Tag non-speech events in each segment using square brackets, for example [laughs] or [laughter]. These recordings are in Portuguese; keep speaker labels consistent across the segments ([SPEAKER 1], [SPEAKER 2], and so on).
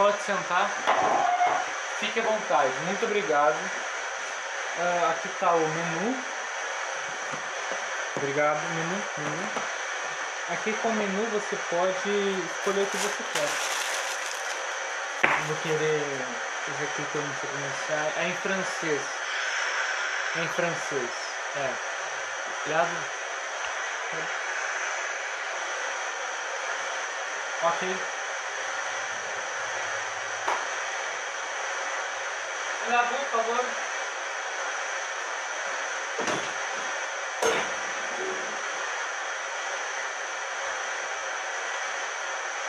[SPEAKER 1] pode sentar. Fique à vontade. Muito obrigado. Uh, aqui está o menu. Obrigado, menu, menu. Aqui com o menu você pode escolher o que você quer. Vou querer fazer aqui que eu não sei pronunciar. É em francês. É em francês. É. Obrigado. Ok. Lavou, por favor.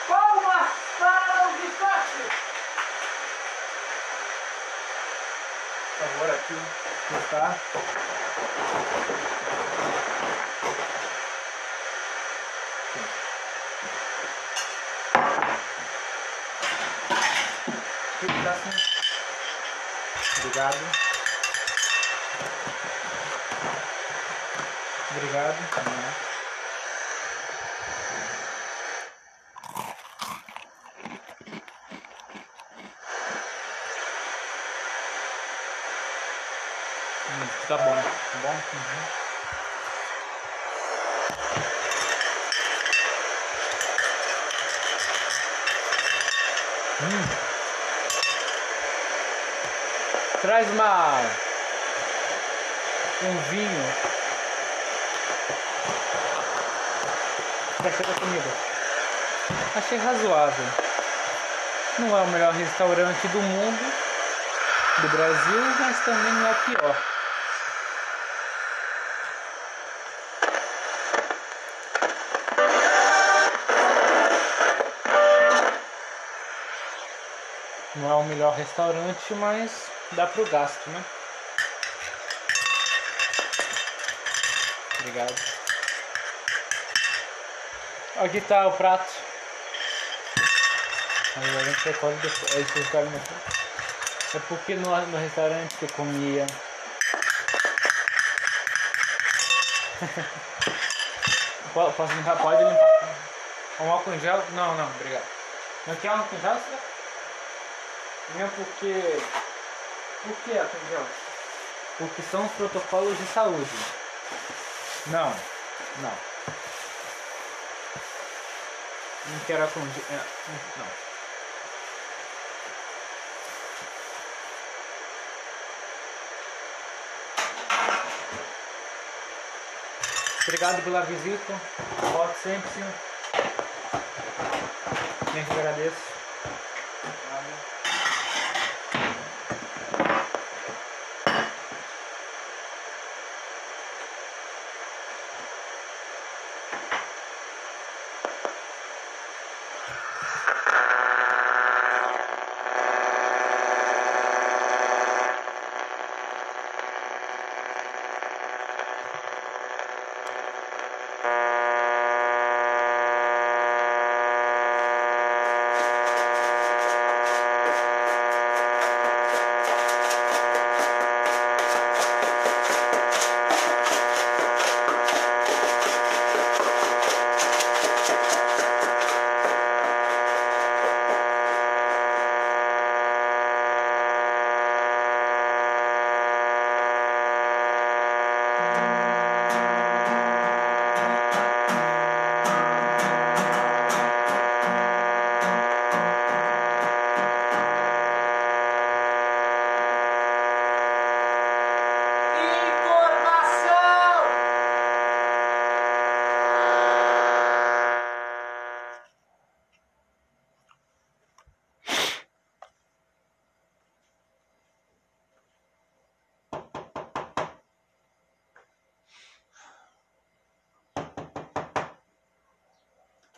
[SPEAKER 1] Palmas para o! Por favor, aqui está. Tá Obrigado. Obrigado. Hum, tá bom, tá bom? Uhum. Hum. Traz uma um vinho para ser da comida. Achei razoável. Não é o melhor restaurante do mundo, do Brasil, mas também não é o pior. Não é o melhor restaurante, mas dá pro gasto, né? Obrigado. Aqui tá o prato. Aí a gente recolhe depois. Aí vocês recolhem É porque no, no restaurante que eu comia. [laughs] Posso limpar? Pode limpar. Um álcool em gel? Não, não, obrigado. Não quer álcool em gel? Não porque por que, Atendeu? Porque são os protocolos de saúde. Não, não. Não quero acontecer. É, não. Obrigado pela visita. Volte sempre, senhor. Gente, agradeço.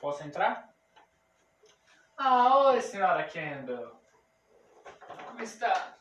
[SPEAKER 1] Posso entrar? Ah, oi, senhora Kendall. Como está?